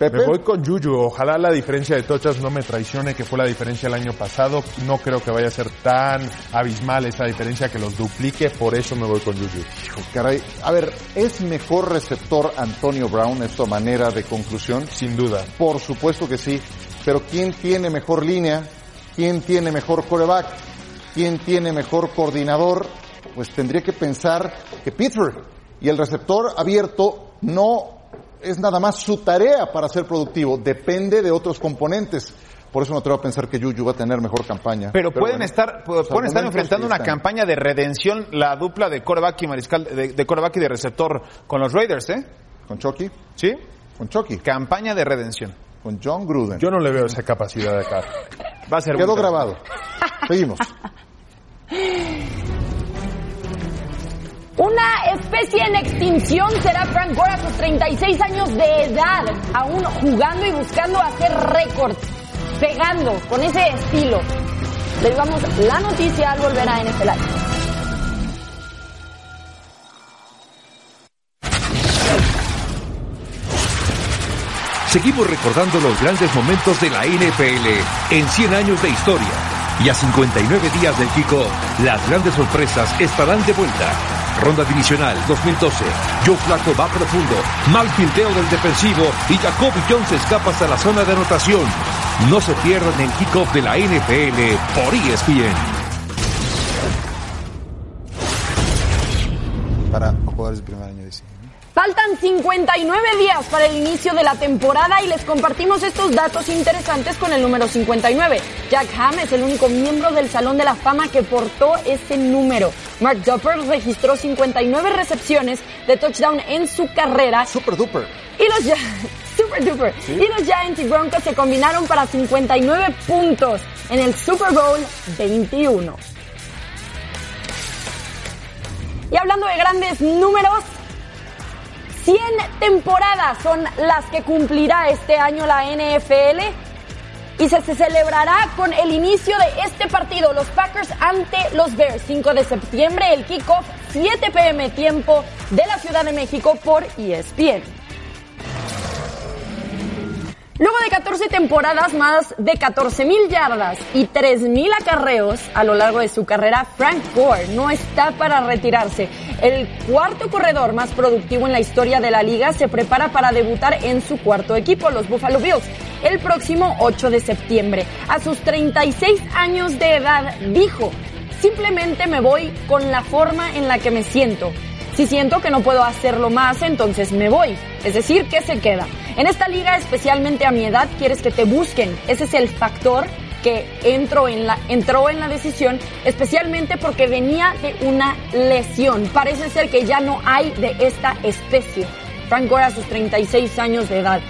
Pepe. Me voy con Juju. Ojalá la diferencia de tochas no me traicione, que fue la diferencia el año pasado. No creo que vaya a ser tan abismal esa diferencia que los duplique, por eso me voy con Juju. Hijo, caray. A ver, ¿es mejor receptor Antonio Brown? ¿Es tu manera de conclusión? Sin duda. Por supuesto que sí. Pero ¿quién tiene mejor línea? ¿Quién tiene mejor coreback? ¿Quién tiene mejor coordinador? pues tendría que pensar que Pittsburgh y el receptor abierto no es nada más su tarea para ser productivo, depende de otros componentes. Por eso no atrevo a pensar que Juju va a tener mejor campaña. Pero, pueden bueno, estar, pueden estar enfrentando una campaña de redención, la dupla de coreback y mariscal, de, de y de receptor con los Raiders, ¿eh? ¿Con Chucky? ¿Sí? Con Chucky. Campaña de redención. Con John Gruden. Yo no le veo esa capacidad de acá. Va a ser Quedó grabado. Seguimos. Una especie en extinción será Frank Gore a sus 36 años de edad, aún jugando y buscando hacer récords, pegando con ese estilo. Le llevamos la noticia al volver a NFL. Seguimos recordando los grandes momentos de la NFL en 100 años de historia. Y a 59 días del kickoff, las grandes sorpresas estarán de vuelta. Ronda divisional 2012. Joe Flaco va profundo. Mal filteo del defensivo y Jacoby Jones escapa hasta la zona de anotación. No se pierdan el kickoff de la NFL por ESPN. Para jugadores de primer año, dice. Faltan 59 días para el inicio de la temporada y les compartimos estos datos interesantes con el número 59. Jack Ham es el único miembro del Salón de la Fama que portó ese número. Mark Dupper registró 59 recepciones de touchdown en su carrera. Super duper. Y los Super duper. Y los Giants y Broncos se combinaron para 59 puntos en el Super Bowl 21. Y hablando de grandes números, 100 temporadas son las que cumplirá este año la NFL y se, celebrará con el inicio de este partido, los Packers ante los Bears, 5 de septiembre, el kickoff, 7 pm tiempo de la Ciudad de México por ESPN. Luego de 14 temporadas, más de 14 mil yardas y 3 mil acarreos a lo largo de su carrera, Frank Gore no está para retirarse. El cuarto corredor más productivo en la historia de la liga se prepara para debutar en su cuarto equipo, los Buffalo Bills, el próximo 8 de septiembre. A sus 36 años de edad dijo, simplemente me voy con la forma en la que me siento. Si siento que no puedo hacerlo más, entonces me voy. Es decir, que se queda. En esta liga, especialmente a mi edad, quieres que te busquen. Ese es el factor que entró en la, entró en la decisión, especialmente porque venía de una lesión. Parece ser que ya no hay de esta especie. Frank Gore a sus 36 años de edad.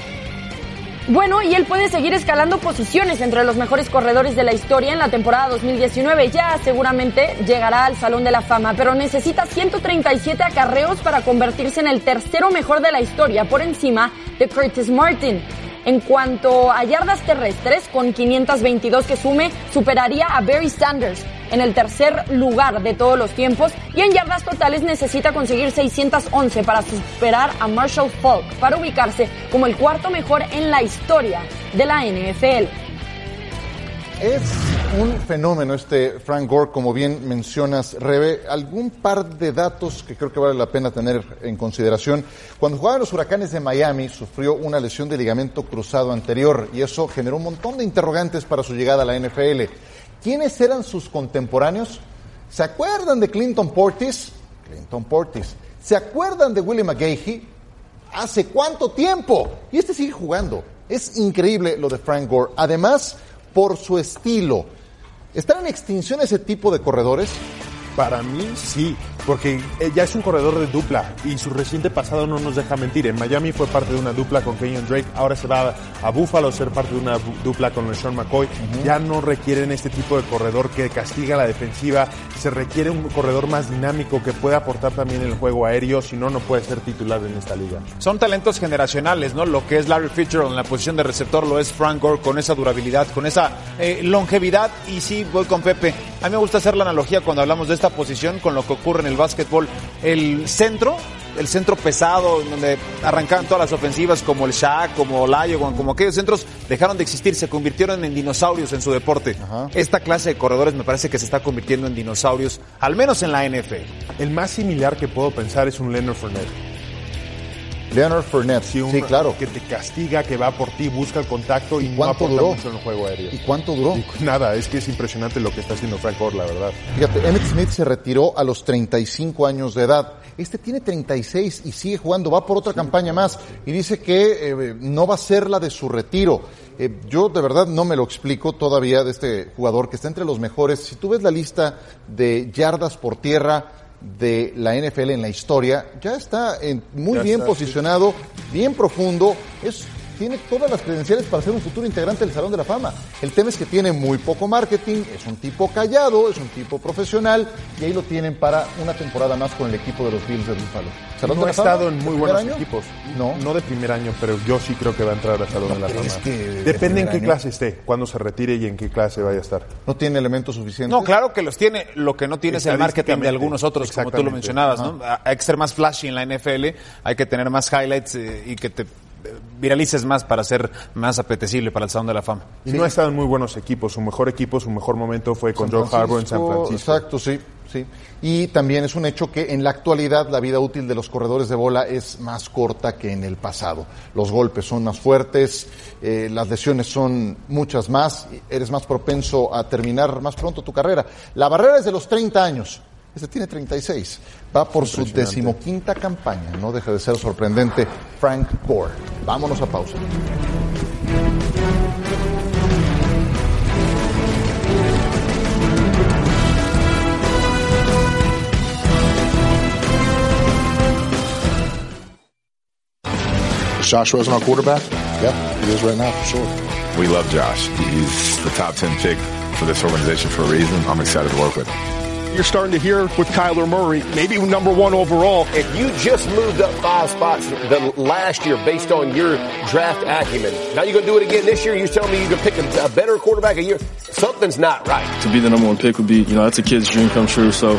Bueno, y él puede seguir escalando posiciones entre los mejores corredores de la historia en la temporada 2019. Ya seguramente llegará al Salón de la Fama, pero necesita 137 acarreos para convertirse en el tercero mejor de la historia, por encima de Curtis Martin. En cuanto a yardas terrestres, con 522 que sume, superaría a Barry Sanders en el tercer lugar de todos los tiempos y en yardas totales necesita conseguir 611 para superar a Marshall Falk para ubicarse como el cuarto mejor en la historia de la NFL. Es un fenómeno este Frank Gore, como bien mencionas, Rebe. Algún par de datos que creo que vale la pena tener en consideración. Cuando jugaba en los Huracanes de Miami, sufrió una lesión de ligamento cruzado anterior y eso generó un montón de interrogantes para su llegada a la NFL. ¿Quiénes eran sus contemporáneos? ¿Se acuerdan de Clinton Portis? Clinton Portis. ¿Se acuerdan de Willie McGahee? ¿Hace cuánto tiempo? Y este sigue jugando. Es increíble lo de Frank Gore. Además, por su estilo. ¿Están en extinción ese tipo de corredores? Para mí sí, porque eh, ya es un corredor de dupla y su reciente pasado no nos deja mentir. En Miami fue parte de una dupla con Kenyon Drake, ahora se va a Buffalo a ser parte de una dupla con Sean McCoy. Ya no requieren este tipo de corredor que castiga la defensiva, se requiere un corredor más dinámico que pueda aportar también el juego aéreo, si no, no puede ser titular en esta liga. Son talentos generacionales, ¿no? Lo que es Larry Fitzgerald en la posición de receptor lo es Frank Gore con esa durabilidad, con esa eh, longevidad. Y sí, voy con Pepe. A mí me gusta hacer la analogía cuando hablamos de esta posición con lo que ocurre en el básquetbol. El centro, el centro pesado, donde arrancaban todas las ofensivas como el Shaq, como Olajuwon, como aquellos centros, dejaron de existir, se convirtieron en dinosaurios en su deporte. Esta clase de corredores me parece que se está convirtiendo en dinosaurios, al menos en la NFL. El más similar que puedo pensar es un Leonard Fournette. Leonard Fournette, Sí, un- sí, claro. Que te castiga, que va por ti, busca el contacto y, no aporta duró? mucho en el juego aéreo. ¿Y cuánto duró? Y nada, es que es impresionante lo que está haciendo Frank Gore, la verdad. Fíjate, Emmett Smith se retiró a los 35 años de edad. Este tiene 36 y sigue jugando, va por otra campaña más y dice que eh, no va a ser la de su retiro. Eh, yo de verdad no me lo explico todavía de este jugador que está entre los mejores. Si tú ves la lista de yardas por tierra de la NFL en la historia, ya está en- muy Ya bien está, posicionado, bien profundo, es tiene todas las credenciales para ser un futuro integrante del Salón de la Fama. El tema es que tiene muy poco marketing, es un tipo callado, es un tipo profesional y ahí lo tienen para una temporada más con el equipo de los Bills de Buffalo. ¿Salón no de ha Fama? estado en ¿De muy buenos año? equipos. No. No de primer año, pero yo sí creo que va a entrar al Salón de la Fama. que de Depende en qué año? clase esté, cuándo se retire y en qué clase vaya a estar. No tiene elementos suficientes. No, claro que los tiene. Lo que no tiene es el marketing de algunos otros, como tú lo mencionabas, ¿no? Hay que ser más flashy en la NFL, hay que tener más highlights eh, y que te viralices más para ser más apetecible para el Salón de la Fama. Y no ha estado en muy buenos equipos. Su mejor equipo, su mejor momento fue con Joe Harbaugh en San Francisco. Exacto, sí, sí. Y también es un hecho que en la actualidad la vida útil de los corredores de bola es más corta que en el pasado. Los golpes son más fuertes, eh, las lesiones son muchas más, eres más propenso a terminar más pronto tu carrera. La barrera es de los 30 años. Este tiene 36. Va por su decimoquinta campaña. No deja de ser sorprendente. Frank Gore. Vámonos a pausa. Is Josh Rosen our quarterback? Yeah, he is right now for sure. We love Josh. He's the top 10 pick for this organization for a reason. I'm excited to work with him. You're starting to hear with Kyler Murray, maybe number one overall. If you just moved up five spots the last year based on your draft acumen, now you're going to do it again this year. You're telling me you can pick a, a better quarterback a year. Something's not right. To be the number one pick would be, you know, that's a kid's dream come true. So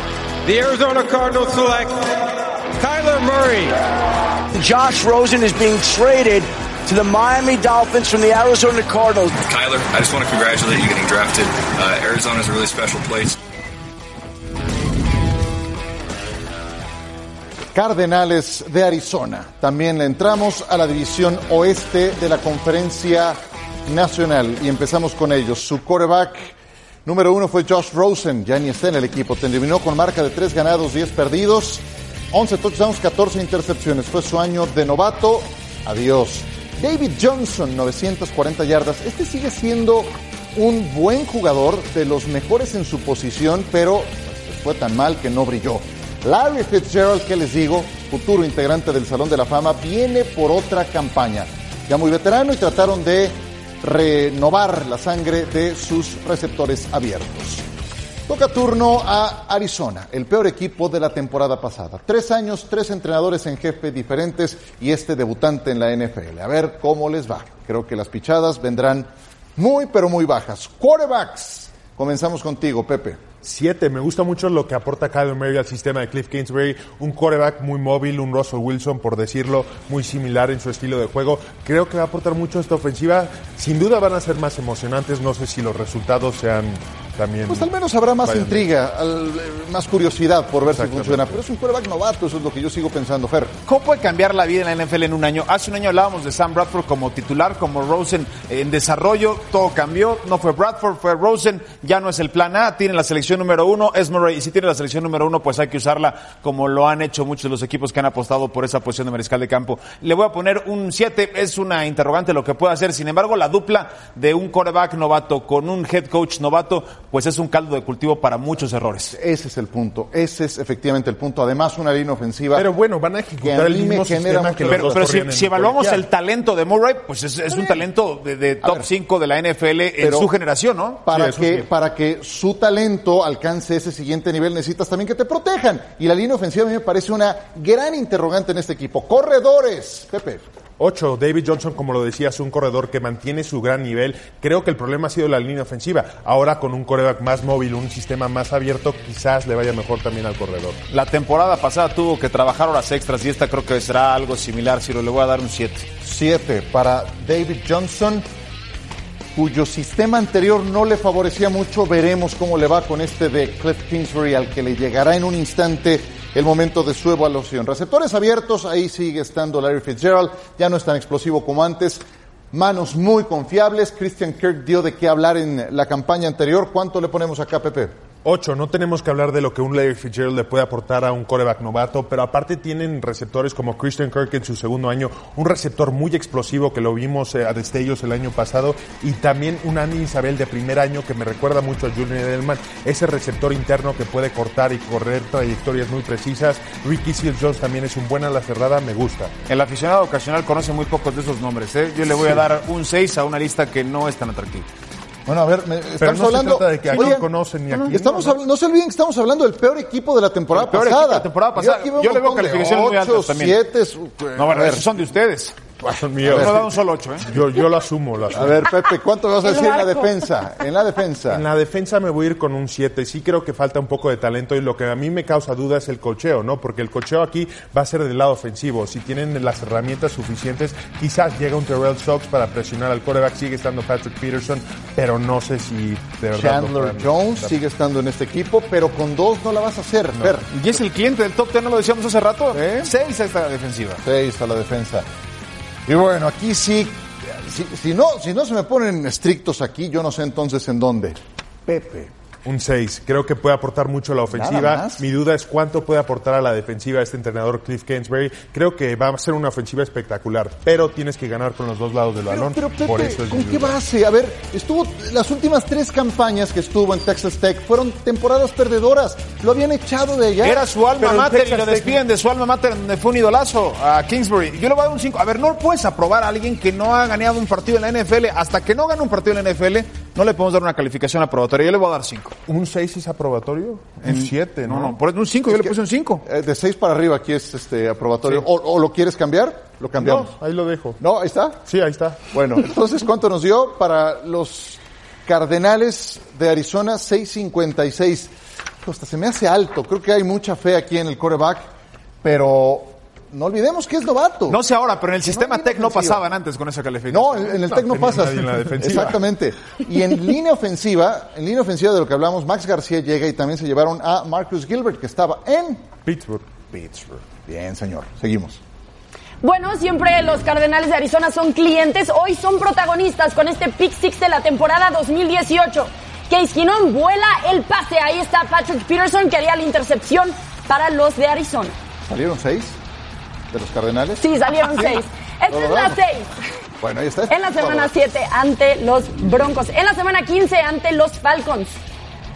The Arizona Cardinals select Kyler Murray. Josh Rosen is being traded to the Miami Dolphins from the Arizona Cardinals. Kyler, I just want to congratulate you getting drafted. Uh, Arizona is a really special place. Cardenales de Arizona. También le entramos a la división oeste de la conferencia nacional y empezamos con ellos. Su quarterback número uno fue Josh Rosen, ya ni está en el equipo. Terminó con marca de 3 ganados, 10 perdidos, 11 touchdowns, 14 intercepciones. Fue su año de novato. Adiós. David Johnson, 940 yardas. Este sigue siendo un buen jugador, de los mejores en su posición, pero pues, fue tan mal que no brilló. Larry Fitzgerald, que les digo, futuro integrante del Salón de la Fama, viene por otra campaña. Ya muy veterano y trataron de renovar la sangre de sus receptores abiertos. Toca turno a Arizona, el peor equipo de la temporada pasada. Tres años, tres entrenadores en jefe diferentes y este debutante en la NFL. A ver cómo les va. Creo que las pichadas vendrán muy, pero muy bajas. Quarterbacks. Comenzamos contigo, Pepe. Siete, me gusta mucho lo que aporta Kyler Murray al sistema de Cliff Kingsbury, un quarterback muy móvil, un Russell Wilson, por decirlo, muy similar en su estilo de juego. Creo que va a aportar mucho a esta ofensiva. Sin duda van a ser más emocionantes, no sé si los resultados sean también... Pues al menos habrá más intriga, al- eh, más curiosidad por ver si funciona. Pero es un quarterback novato, eso es lo que yo sigo pensando, Fer. ¿Cómo puede cambiar la vida en la NFL en un año? Hace un año hablábamos de Sam Bradford como titular, como Rosen en desarrollo, todo cambió, no fue Bradford, fue Rosen, ya no es el plan A, tiene la selección número uno, es Murray, y si tiene la selección número uno, pues hay que usarla como lo han hecho muchos de los equipos que han apostado por esa posición de mariscal de campo. Le voy a poner un 7, es una interrogante lo que puede hacer, sin embargo, la dupla de un quarterback novato con un head coach novato, pues es un caldo de cultivo para muchos errores. Ese es el punto, ese es efectivamente el punto. Además, una línea ofensiva. Pero bueno, van a ejecutar el mismo sistema que los Pero, dos pero si, evaluamos el talento de Murray, pues es, es un talento de, de top 5 de la NFL en su generación, ¿no? Para, que, para que su talento alcance ese siguiente nivel, necesitas también que te protejan. Y la línea ofensiva a mí me parece una gran interrogante en este equipo. Corredores, Pepe. Ocho, David Johnson, como lo decías, un corredor que mantiene su gran nivel. Creo que el problema ha sido la línea ofensiva. Ahora con un coreback más móvil, un sistema más abierto, quizás le vaya mejor también al corredor. La temporada pasada tuvo que trabajar horas extras y esta creo que será algo similar, Ciro. Le voy a dar un 7. 7 para David Johnson, cuyo sistema anterior no le favorecía mucho. Veremos cómo le va con este de Cliff Kingsbury, al que le llegará en un instante el momento de su evaluación. Receptores abiertos, ahí sigue estando Larry Fitzgerald, ya no es tan explosivo como antes. Manos muy confiables. Christian Kirk dio de qué hablar en la campaña anterior. ¿Cuánto le ponemos acá, Pepe? Ocho, no tenemos que hablar de lo que un Larry Fitzgerald le puede aportar a un coreback novato, pero aparte tienen receptores como Christian Kirk en su segundo año, un receptor muy explosivo que lo vimos eh, a destellos el año pasado, y también un Andy Isabel de primer año que me recuerda mucho a Julian Edelman, ese receptor interno que puede cortar y correr trayectorias muy precisas. Ricky Seals Jones también es un buen a la cerrada, me gusta. El aficionado ocasional conoce muy pocos de esos nombres. ¿eh? Yo le voy a dar un 6 a una lista que no es tan atractiva. Bueno, a ver, me- estamos Pero no se hablando. trata de que aquí Oigan, conocen ni aquí. Estamos habl- no se olviden que estamos hablando del peor equipo de la temporada El peor pasada. equipo de la temporada pasada. aquí veo Yo le veo muy altas también. No, bueno, esos son de ustedes. Son Yo míos. no da un solo 8, ¿eh? Yo, yo lo asumo, lo asumo. A ver, Pepe, ¿cuánto vas a decir en la defensa? En la defensa. En la defensa me voy a ir con un 7. Sí creo que falta un poco de talento y lo que a mí me causa duda es el cocheo, ¿no? Porque el cocheo aquí va a ser del lado ofensivo. Si tienen las herramientas suficientes, quizás llega un Terrell Sox para presionar al coreback. Sigue estando Patrick Peterson, pero no sé si de verdad. Chandler Jones sigue estando en este equipo, pero con dos no la vas a hacer. Fer. Y es el cliente del top 10, ¿no lo decíamos hace rato? 6 a esta defensiva. Seis a la defensa. Y bueno, aquí sí, si, si no, si no se me ponen estrictos aquí, yo no sé entonces en dónde. Pepe. Un 6. Creo que puede aportar mucho a la ofensiva. Mi duda es cuánto puede aportar a la defensiva este entrenador Cliff Kingsbury. Creo que va a ser una ofensiva espectacular, pero tienes que ganar con los dos lados del balón. Pero Pepe, Por eso es ¿con qué duda. base? A ver, estuvo las últimas tres campañas que estuvo en Texas Tech fueron temporadas perdedoras. Lo habían echado de allá. Era su alma mater y lo despiden de su alma mater donde fue un idolazo a Kingsbury. Yo le voy a dar un 5. A ver, no puedes aprobar a alguien que no ha ganado un partido en la NFL. Hasta que no gane un partido en la NFL, no le podemos dar una calificación aprobatoria. Yo le voy a dar 5. ¿Un 6 es aprobatorio? Un En- 7, ¿no? No, no, por eso un 5, yo le puse un 5. Eh, de seis para arriba aquí es este aprobatorio. Sí. O, o lo quieres cambiar? Lo cambiamos. No, ahí lo dejo. No, ahí está. Sí, ahí está. Bueno, entonces, ¿cuánto nos dio para los Cardenales de Arizona? 6.56. Hasta se me hace alto. Creo que hay mucha fe aquí en el coreback, pero no olvidemos que es novato. No sé ahora, pero en el sistema línea Tech no pasaban antes con esa calificación. No, en, en el No Tec no tenía pasa. nadie en la defensiva. Exactamente. Y en línea ofensiva, en línea ofensiva de lo que hablamos, Max García llega y también se llevaron a Marcus Gilbert, que estaba en Pittsburgh. Pittsburgh. Bien, señor. Seguimos. Bueno, siempre los Cardenales de Arizona son clientes, hoy son protagonistas con este pick six de la temporada 2018. Case Keenum vuela el pase, ahí está Patrick Peterson que haría la intercepción para los de Arizona. ¿Salieron seis de los Cardenales? Sí, salieron seis. Esta es la seis. Bueno, ahí está. En la semana 7 ante los Broncos. En la semana 15 ante los Falcons.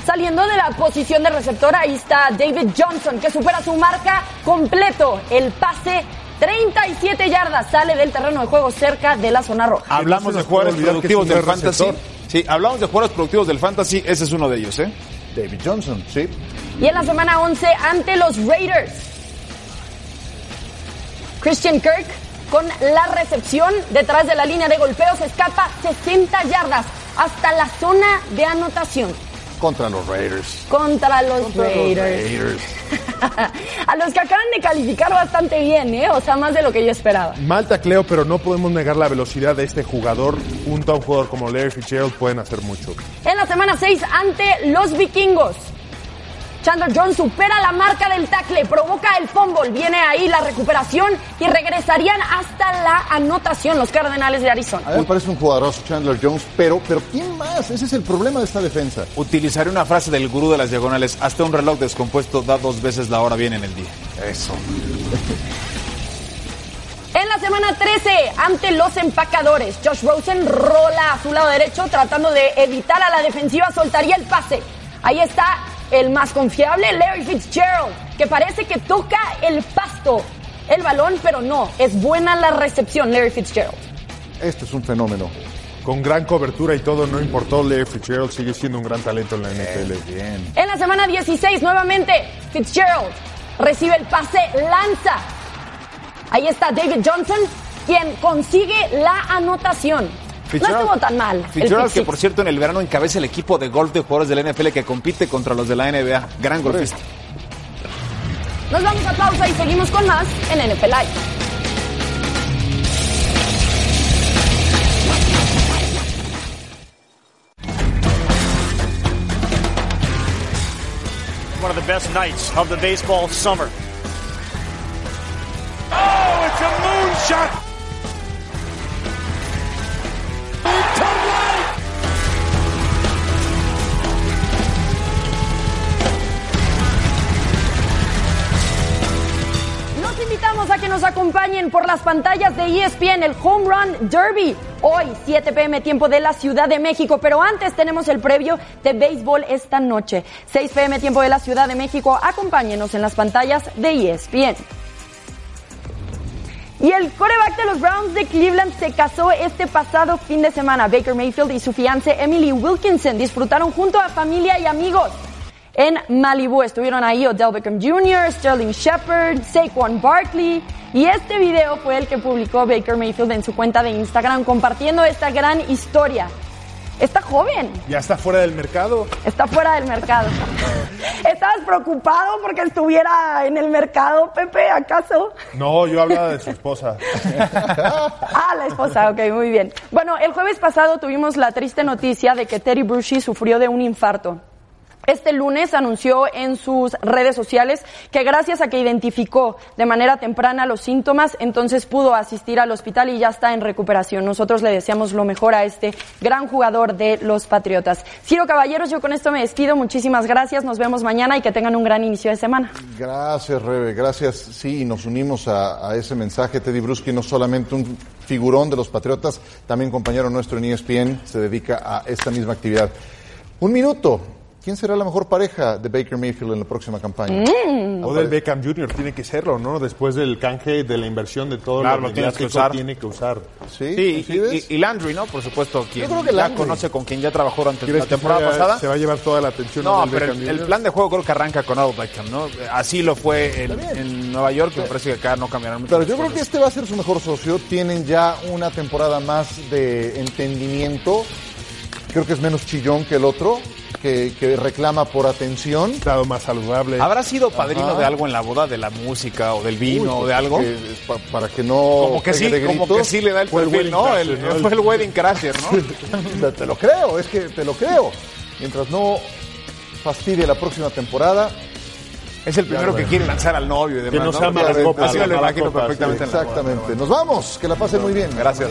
Saliendo de la posición de receptor, ahí está David Johnson, que supera su marca completo. El pase 37 yardas sale del terreno de juego cerca de la zona roja. Hablamos de jugadores productivos del fantasy. Sí, hablamos de jugadores productivos del fantasy, ese es uno de ellos, ¿eh? David Johnson, sí. Y en la semana 11 ante los Raiders. Christian Kirk con la recepción detrás de la línea de golpeo se escapa 60 yardas hasta la zona de anotación Contra los Raiders. contra los Contra los Raiders. Raiders. A los que acaban de calificar bastante bien, ¿eh? O sea, más de lo que yo esperaba. Mal tacleo, pero no podemos negar la velocidad de este jugador. Junto a un jugador como Larry Fitzgerald pueden hacer mucho. En la semana 6 ante los vikingos. Chandler Jones supera la marca del tackle, provoca el fumble, viene ahí la recuperación y regresarían hasta la anotación los Cardenales de Arizona. A mí me parece un jugadorazo Chandler Jones, pero, pero ¿quién más? Ese es el problema de esta defensa. Utilizaré una frase del gurú de las diagonales. Hasta un reloj descompuesto da dos veces la hora bien en el día. Eso. En la semana 13, ante los empacadores, Josh Rosen rola a su lado derecho tratando de evitar a la defensiva, soltaría el pase. Ahí está el más confiable, Larry Fitzgerald, que parece que toca el pasto, el balón, pero no, es buena la recepción, Larry Fitzgerald. Este es un fenómeno. Con gran cobertura y todo, no importó. Larry Fitzgerald sigue siendo un gran talento en la NFL. Bien. En la semana 16, nuevamente, Fitzgerald recibe el pase, lanza. Ahí está David Johnson, quien consigue la anotación. No estuvo tan mal. Fitzgerald, que por cierto en el verano encabeza el equipo de golf de jugadores de la NFL que compite contra los de la NBA. Gran golfista. Nos vamos a pausa y seguimos con más en NFL Live. one of the best nights of the baseball summer. Oh, it's a moonshot! Acompañen por las pantallas de ESPN el Home Run Derby. Hoy, 7 pm, tiempo de la Ciudad de México. Pero antes tenemos el previo de béisbol esta noche. 6 pm, tiempo de la Ciudad de México. Acompáñenos en las pantallas de ESPN. Y el coreback de los Browns de Cleveland se casó este pasado fin de semana. Baker Mayfield y su fiance Emily Wilkinson disfrutaron junto a familia y amigos en Malibu. Estuvieron ahí Odell Beckham Jr., Sterling Shepard, Saquon Barkley. Y este video fue el que publicó Baker Mayfield en su cuenta de Instagram compartiendo esta gran historia. Está joven. Ya está fuera del mercado. Está fuera del mercado. ¿Estabas preocupado porque estuviera en el mercado, Pepe, acaso? No, yo hablaba de su esposa. ah, la esposa, ok, muy bien. Bueno, el jueves pasado tuvimos la triste noticia de que Terry Bruschi sufrió de un infarto. Este lunes anunció en sus redes sociales que gracias a que identificó de manera temprana los síntomas, entonces pudo asistir al hospital y ya está en recuperación. Nosotros le deseamos lo mejor a este gran jugador de los Patriotas. Ciro Caballeros, yo con esto me despido. Muchísimas gracias. Nos vemos mañana y que tengan un gran inicio de semana. Gracias, Rebe. Gracias. Sí, nos unimos a, ese mensaje. Teddy Bruschi no solamente un figurón de los Patriotas, también compañero nuestro en ESPN, se dedica a esta misma actividad. Un minuto. ¿Quién será la mejor pareja de Baker Mayfield en la próxima campaña? Mm. O del Beckham Jr. tiene que serlo, ¿no? Después del canje de la inversión de todo Claro, lo que mediático, usar. tiene que usar. Sí, Sí, ¿sí y, y- Landry, ¿no? Por supuesto, quien creo que ya Landry. conoce con quien ya trabajó durante ¿Quieres la que temporada vaya- pasada. Se va a llevar toda la atención No, del pero Beckham el, el plan de juego creo que arranca con Odell Beckham, ¿no? Así lo fue en, en Nueva York, y me parece que acá no cambiarán mucho. Pero yo creo que cosas. este va a ser su mejor socio. Tienen ya una temporada más de entendimiento. Creo que es menos chillón que el otro, que, que reclama por atención. Estado más saludable. ¿Habrá sido padrino Ajá. de algo en la boda, de la música o del vino Uy, o pues de algo? que es pa- para que no. Como que sí, como que sí le da el perfil, wedding ¿no? El- ¿no? Fue el wedding crasher, ¿no? Te- lo creo, es que te lo creo. Mientras no fastidie la próxima temporada. Es el primero que quiere lanzar al novio y demás. Que no ¿no? sea mala Ya ves, copa, Así me lo imagino perfectamente en la boda. Exactamente. Nos vamos. Que la pasen muy bien. Gracias.